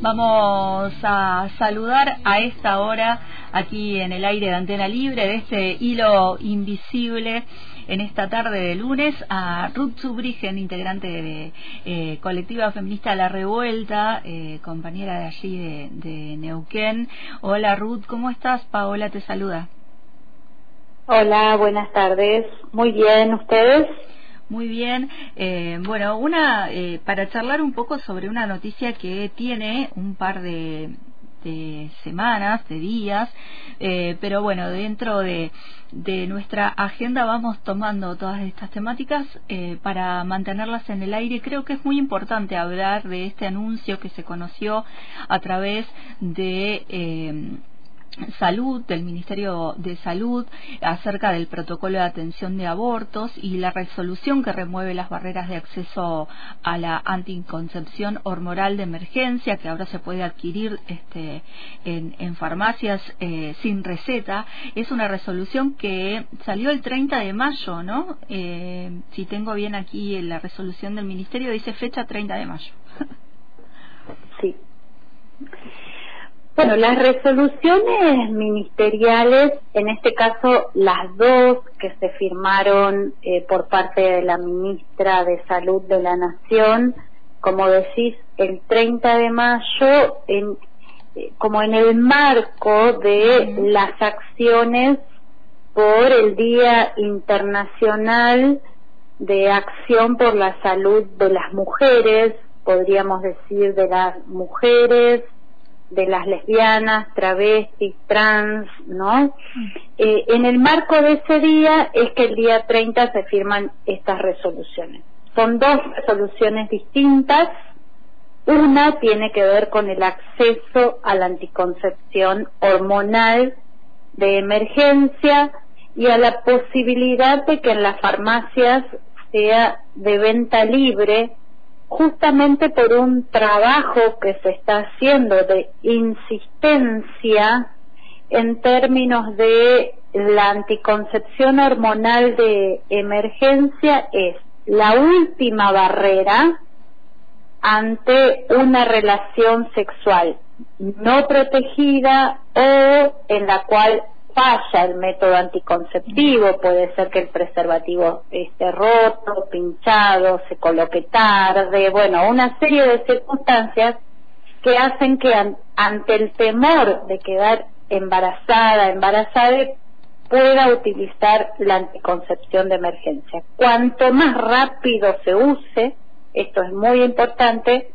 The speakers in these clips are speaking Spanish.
Vamos a saludar a esta hora aquí en el aire de Antena Libre de este hilo invisible en esta tarde de lunes a Ruth Zubrigen, integrante de eh, colectiva feminista La Revuelta, eh, compañera de allí de, de Neuquén. Hola Ruth, ¿cómo estás? Paola te saluda. Hola, buenas tardes. Muy bien, ¿ustedes? Muy bien. Eh, bueno, una eh, para charlar un poco sobre una noticia que tiene un par de, semanas, de días, eh, pero bueno, dentro de, de, nuestra agenda vamos tomando todas estas temáticas para mantenerlas en el aire. Creo que es muy importante hablar de este anuncio que se conoció a través de Salud, del Ministerio de Salud, acerca del protocolo de atención de abortos y la resolución que remueve las barreras de acceso a la anticoncepción hormonal de emergencia, que ahora se puede adquirir este, en, farmacias eh, sin receta. Es una resolución que salió el 30 de mayo, ¿no? Eh, si tengo bien aquí la resolución del Ministerio, dice fecha 30 de mayo. Sí. Bueno, las resoluciones ministeriales, en este caso las dos que se firmaron eh, por parte de la ministra de Salud de la Nación, como decís, el 30 de mayo, en, eh, como en el marco de las acciones por el Día Internacional de Acción por la Salud de las Mujeres, podríamos decir de las mujeres, de las lesbianas, travestis, trans, ¿no? Eh, en el marco de ese día es que el día 30 se firman estas resoluciones. Son dos resoluciones distintas. Una tiene que ver con el acceso a la anticoncepción hormonal de emergencia y a la posibilidad de que en las farmacias sea de venta libre justamente por un trabajo que se está haciendo de insistencia en términos de la anticoncepción hormonal de emergencia es la última barrera ante una relación sexual no protegida o en la cual falla el método anticonceptivo, puede ser que el preservativo esté roto, pinchado, se coloque tarde, bueno, una serie de circunstancias que hacen que ante el temor de quedar embarazada, embarazada, pueda utilizar la anticoncepción de emergencia. Cuanto más rápido se use, esto es muy importante,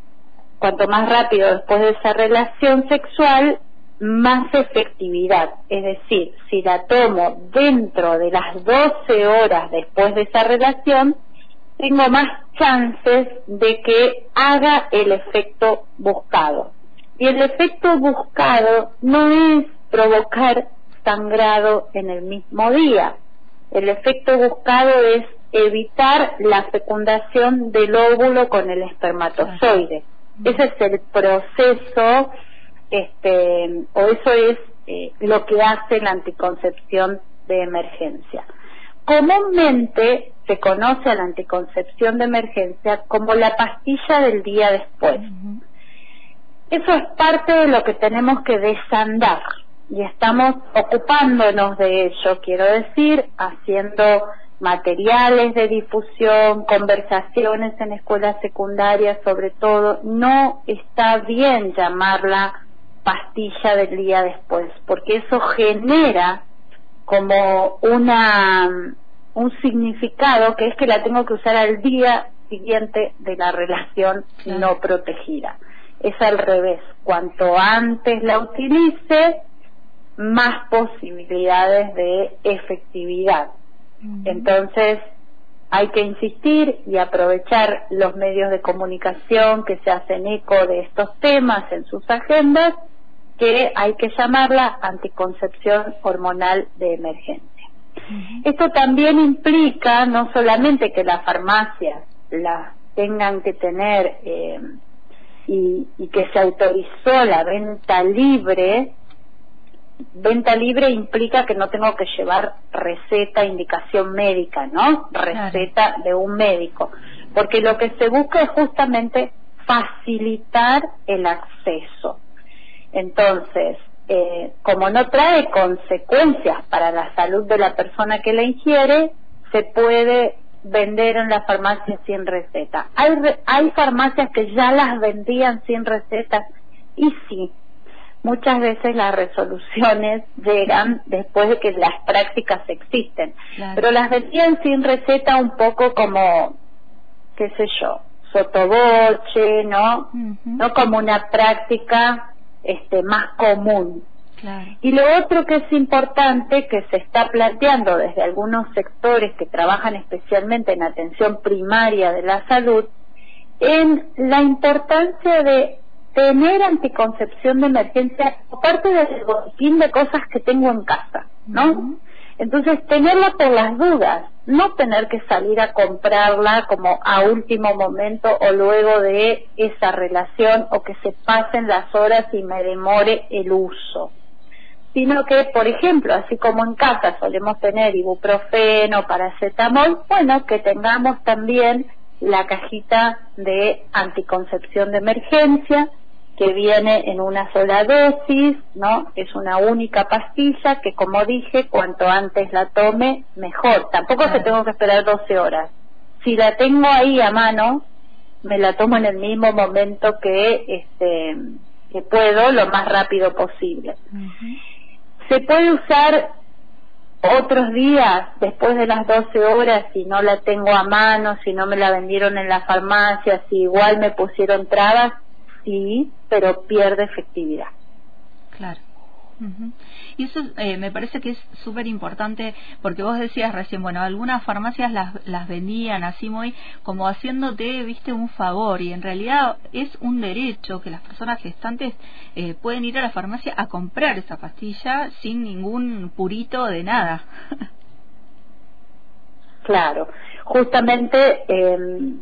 cuanto más rápido después de esa relación sexual, más efectividad. Es decir, si la tomo dentro de las 12 horas después de esa relación, tengo más chances de que haga el efecto buscado. Y el efecto buscado no es provocar sangrado en el mismo día. El efecto buscado es evitar la fecundación del óvulo con el espermatozoide. Ese es el proceso este, o eso es eh, lo que hace la anticoncepción de emergencia. Comúnmente se conoce a la anticoncepción de emergencia como la pastilla del día después. Eso es parte de lo que tenemos que desandar y estamos ocupándonos de ello, quiero decir, haciendo materiales de difusión, conversaciones en escuelas secundarias sobre todo. No está bien llamarla pastilla del día después, porque eso genera como una un significado que es que la tengo que usar al día siguiente de la relación no protegida. Es al revés, cuanto antes la utilice, más posibilidades de efectividad. Entonces, hay que insistir y aprovechar los medios de comunicación que se hacen eco de estos temas en sus agendas que hay que llamarla anticoncepción hormonal de emergencia. Esto también implica no solamente que las farmacias la tengan que tener eh, y, y que se autorizó la venta libre, venta libre implica que no tengo que llevar receta, indicación médica, ¿no? Receta de un médico. Porque lo que se busca es justamente facilitar el acceso. Entonces, eh, como no trae consecuencias para la salud de la persona que la ingiere, se puede vender en la farmacia sin receta. Hay, hay farmacias que ya las vendían sin receta y sí, muchas veces las resoluciones llegan después de que las prácticas existen, pero las vendían sin receta un poco como, qué sé yo, sotoboche, ¿no? No como una práctica este, más común. Y lo otro que es importante, que se está planteando desde algunos sectores que trabajan especialmente en atención primaria de la salud, en la importancia de tener anticoncepción de emergencia aparte del boletín de cosas que tengo en casa, ¿no? Entonces, tenerla por las dudas, no tener que salir a comprarla como a último momento o luego de esa relación o que se pasen las horas y me demore el uso. Sino que, por ejemplo, así como en casa solemos tener ibuprofeno, paracetamol, bueno, que tengamos también la cajita de anticoncepción de emergencia, que viene en una sola dosis, ¿no? Es una única pastilla que, como dije, cuanto antes la tome, mejor. Tampoco se tengo que esperar 12 horas. Si la tengo ahí a mano, me la tomo en el mismo momento que, este, que puedo, lo más rápido posible. Se puede usar otros días, después de las 12 horas, si no la tengo a mano, si no me la vendieron en la farmacia, si igual me pusieron trabas, sí, pero pierde efectividad. Claro. Y eso eh, me parece que es súper importante porque vos decías recién, bueno, algunas farmacias las, las vendían así muy como haciéndote, viste, un favor y en realidad es un derecho que las personas gestantes eh, pueden ir a la farmacia a comprar esa pastilla sin ningún purito de nada. claro, justamente eh,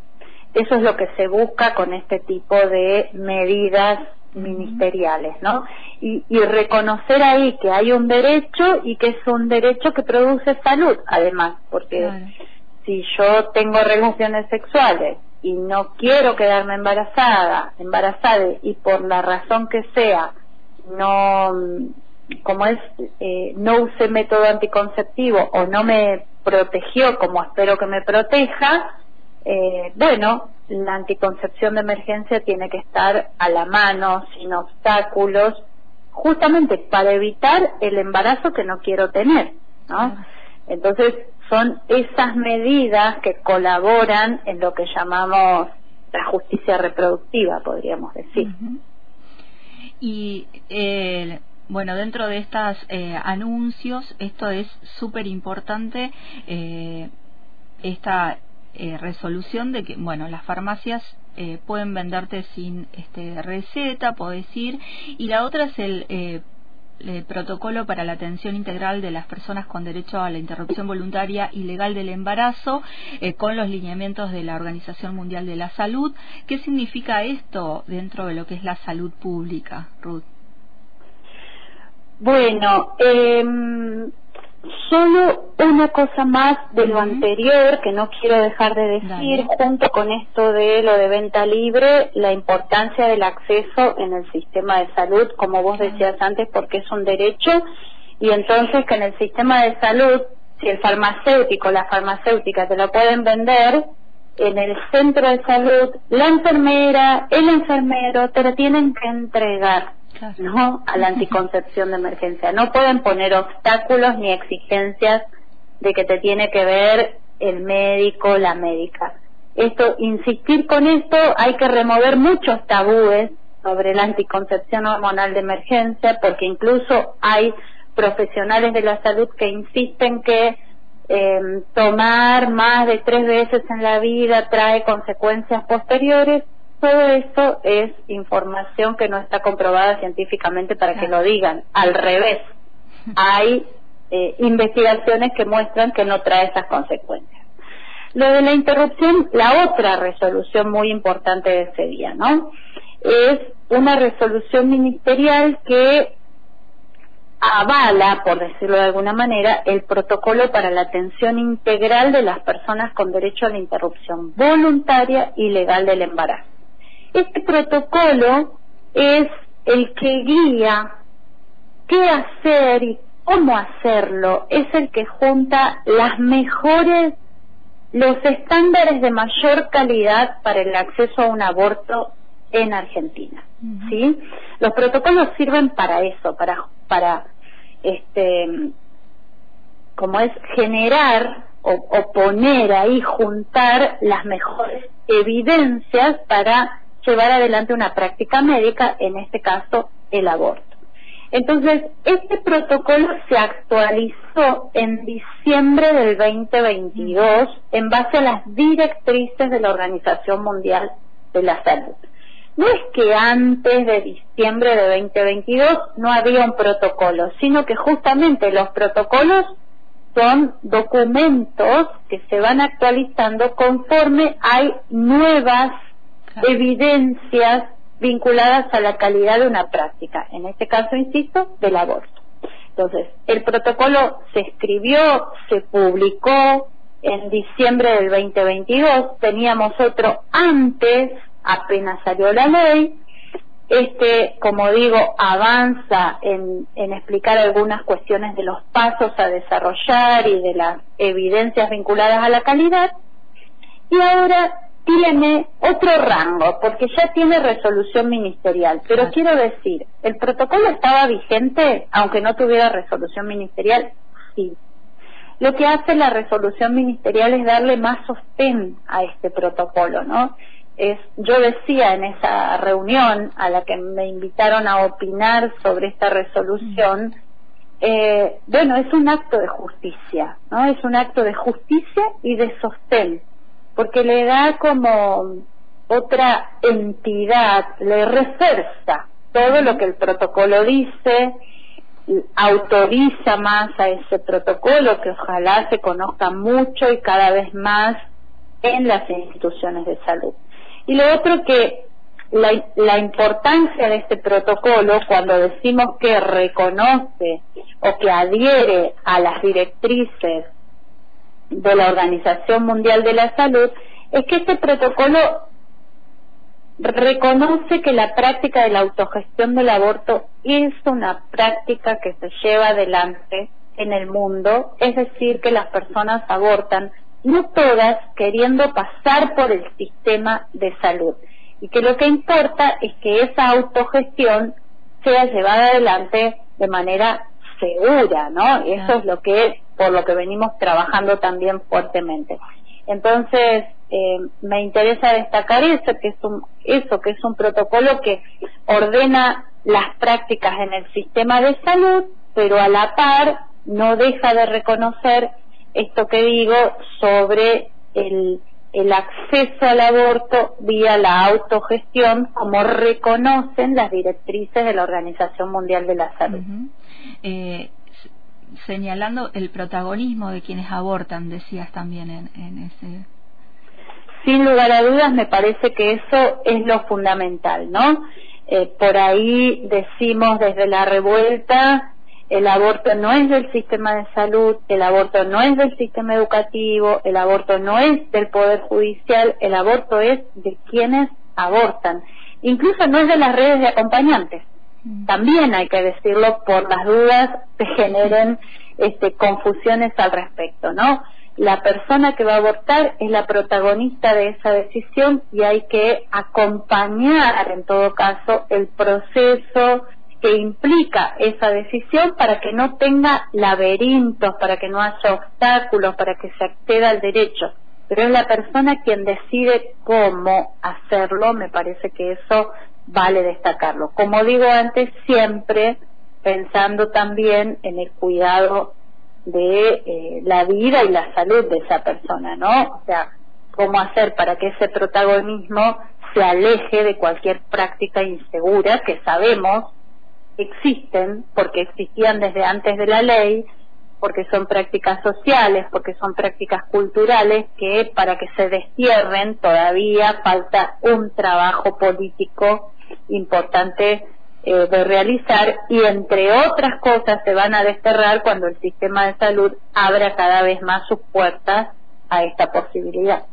eso es lo que se busca con este tipo de medidas ministeriales, ¿no? Y, reconocer ahí que hay un derecho y que es un derecho que produce salud, además, porque si yo tengo relaciones sexuales y no quiero quedarme embarazada, embarazada y por la razón que sea no como es eh, no use método anticonceptivo o no me protegió como espero que me proteja, eh, bueno, la anticoncepción de emergencia tiene que estar a la mano, sin obstáculos, justamente para evitar el embarazo que no quiero tener, ¿no? Entonces, son esas medidas que colaboran en lo que llamamos la justicia reproductiva, podríamos decir. Y eh, bueno, dentro de estos eh, anuncios, esto es súper importante, eh, esta eh, resolución de que, bueno, las farmacias eh, pueden venderte sin este, receta, podés ir, y la otra es el, eh, el protocolo para la atención integral de las personas con derecho a la interrupción voluntaria y legal del embarazo con los lineamientos de la Organización Mundial de la Salud. ¿Qué significa esto dentro de lo que es la salud pública, Ruth? Bueno, eh, Solo una cosa más de lo anterior que no quiero dejar de decir, junto con esto de lo de venta libre, la importancia del acceso en el sistema de salud, como vos decías antes, porque es un derecho, y entonces que en el sistema de salud, si el farmacéutico, la farmacéutica te lo pueden vender, en el centro de salud, la enfermera, el enfermero te lo tienen que entregar ¿no? a la anticoncepción de emergencia. No pueden poner obstáculos ni exigencias de que te tiene que ver el médico, la médica. Esto, insistir con esto, hay que remover muchos tabúes sobre la anticoncepción hormonal de emergencia, porque incluso hay profesionales de la salud que insisten que em, tomar más de tres veces en la vida trae consecuencias posteriores todo esto es información que no está comprobada científicamente para que lo digan. Al revés, hay eh, investigaciones que muestran que no trae esas consecuencias. Lo de la interrupción, la otra resolución muy importante de ese día, ¿no? Es una resolución ministerial que avala, por decirlo de alguna manera, el protocolo para la atención integral de las personas con derecho a la interrupción voluntaria y legal del embarazo. Este protocolo es el que guía qué hacer y cómo hacerlo, es el que junta las mejores, los estándares de mayor calidad para el acceso a un aborto en Argentina, ¿sí? Los protocolos sirven para eso, para para este como es generar o, o poner ahí juntar las mejores evidencias para llevar adelante una práctica médica, en este caso el aborto. Entonces, este protocolo se actualizó en diciembre del 2022 en base a las directrices de la Organización Mundial de la Salud. No es que antes de diciembre de 2022 no había un protocolo, sino que justamente los protocolos son documentos que se van actualizando conforme hay nuevas evidencias vinculadas a la calidad de una práctica, en este caso, insisto, del aborto. Entonces, el protocolo se escribió, se publicó en diciembre del 2022, teníamos otro antes, apenas salió la ley, este, como digo, avanza en, explicar algunas cuestiones de los pasos a desarrollar y de las evidencias vinculadas a la calidad. Y ahora tiene otro rango, porque ya tiene resolución ministerial. Pero quiero decir, ¿el protocolo estaba vigente aunque no tuviera resolución ministerial? Sí. Lo que hace la resolución ministerial es darle más sostén a este protocolo, ¿no? es, yo decía en esa reunión a la que me invitaron a opinar sobre esta resolución, eh, bueno, es un acto de justicia, ¿no? Es un acto de justicia y de sostén, porque le da como otra entidad, le refuerza todo lo que el protocolo dice, autoriza más a ese protocolo que ojalá se conozca mucho y cada vez más en las instituciones de salud. Y lo otro que la, importancia de este protocolo, cuando decimos que reconoce o que adhiere a las directrices de la Organización Mundial de la Salud, es que este protocolo reconoce que la práctica de la autogestión del aborto es una práctica que se lleva adelante en el mundo, es decir, que las personas abortan no todas queriendo pasar por el sistema de salud y que lo que importa es que esa autogestión sea llevada adelante de manera segura, ¿no? Eso es lo que por lo que venimos trabajando también fuertemente. Entonces, eh, me interesa destacar eso que es un eso que es un protocolo que ordena las prácticas en el sistema de salud, pero a la par no deja de reconocer esto que digo sobre el, acceso al aborto vía la autogestión, como reconocen las directrices de la Organización Mundial de la Salud. eh, señalando el protagonismo de quienes abortan, decías también en, en ese. Sin lugar a dudas, me parece que eso es lo fundamental, ¿no? Eh, por ahí decimos desde la revuelta el aborto no es del sistema de salud, el aborto no es del sistema educativo, el aborto no es del Poder Judicial, el aborto es de quienes abortan. Incluso no es de las redes de acompañantes. Mm. También hay que decirlo por las dudas que generen este, confusiones al respecto, ¿no? La persona que va a abortar es la protagonista de esa decisión y hay que acompañar en todo caso el proceso, que implica esa decisión para que no tenga laberintos, para que no haya obstáculos, para que se acceda al derecho. Pero es la persona quien decide cómo hacerlo, me parece que eso vale destacarlo. Como digo antes, siempre pensando también en el cuidado de eh, la vida y la salud de esa persona, ¿no? O sea, cómo hacer para que ese protagonismo se aleje de cualquier práctica insegura que sabemos existen porque existían desde antes de la ley, porque son prácticas sociales, porque son prácticas culturales que para que se destierren todavía falta un trabajo político importante eh, de realizar y entre otras cosas se van a desterrar cuando el sistema de salud abra cada vez más sus puertas a esta posibilidad.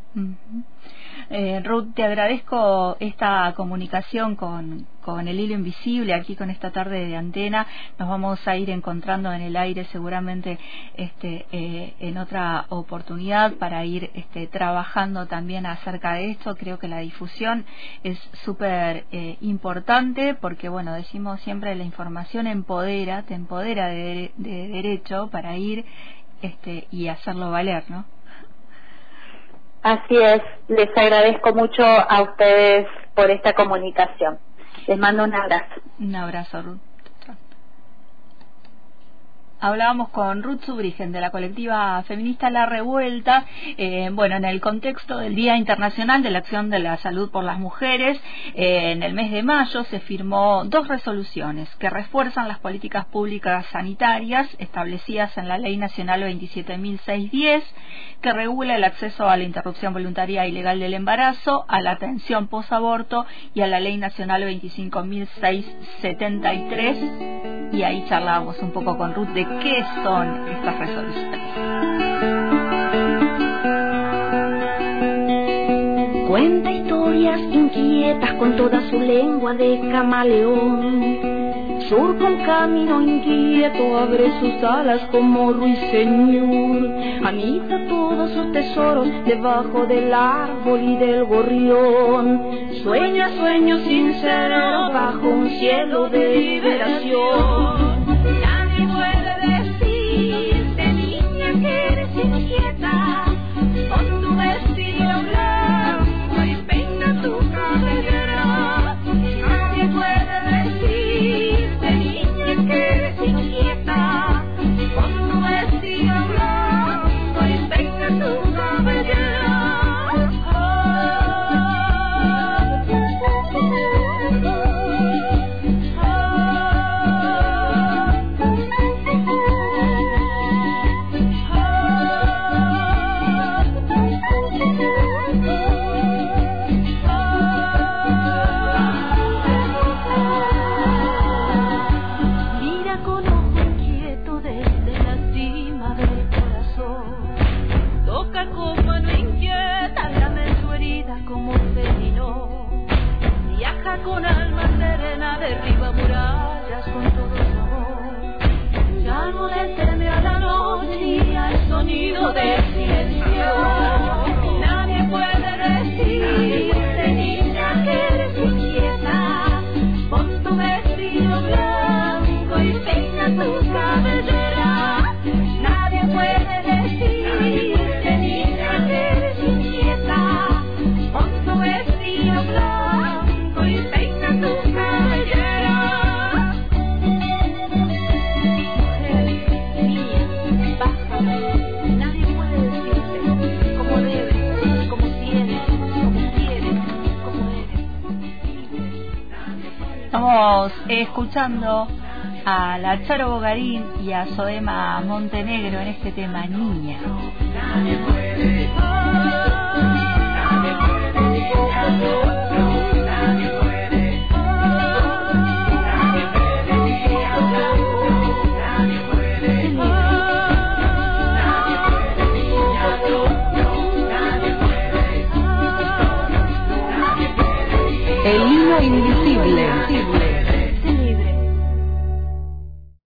Eh, Ruth, te agradezco esta comunicación con, con el hilo invisible aquí con esta tarde de antena. Nos vamos a ir encontrando en el aire seguramente este, eh, en otra oportunidad para ir este, trabajando también acerca de esto. Creo que la difusión es súper eh, importante porque, bueno, decimos siempre la información empodera, te empodera de, de derecho para ir este, y hacerlo valer, ¿no? Así es, les agradezco mucho a ustedes por esta comunicación. Les mando un abrazo. Un abrazo, Ruth. Hablábamos con Ruth Subrigen de la colectiva feminista La Revuelta, eh, bueno, en el contexto del Día Internacional de la Acción de la Salud por las Mujeres, eh, en el mes de mayo se firmó dos resoluciones que refuerzan las políticas públicas sanitarias establecidas en la Ley Nacional 27.610, que regula el acceso a la interrupción voluntaria y legal del embarazo, a la atención posaborto y a la Ley Nacional 25.673. Y ahí charlábamos un poco con Ruth de qué son estas resoluciones. Cuenta historias inquietas con toda su lengua de camaleón. Surca un camino inquieto, abre sus alas como ruiseñor. Anita todos sus tesoros debajo del árbol y del gorrión. Sueña sueños sinceros bajo un cielo de Estamos escuchando a la Charo Bogarín y a Soema Montenegro en este tema Niña.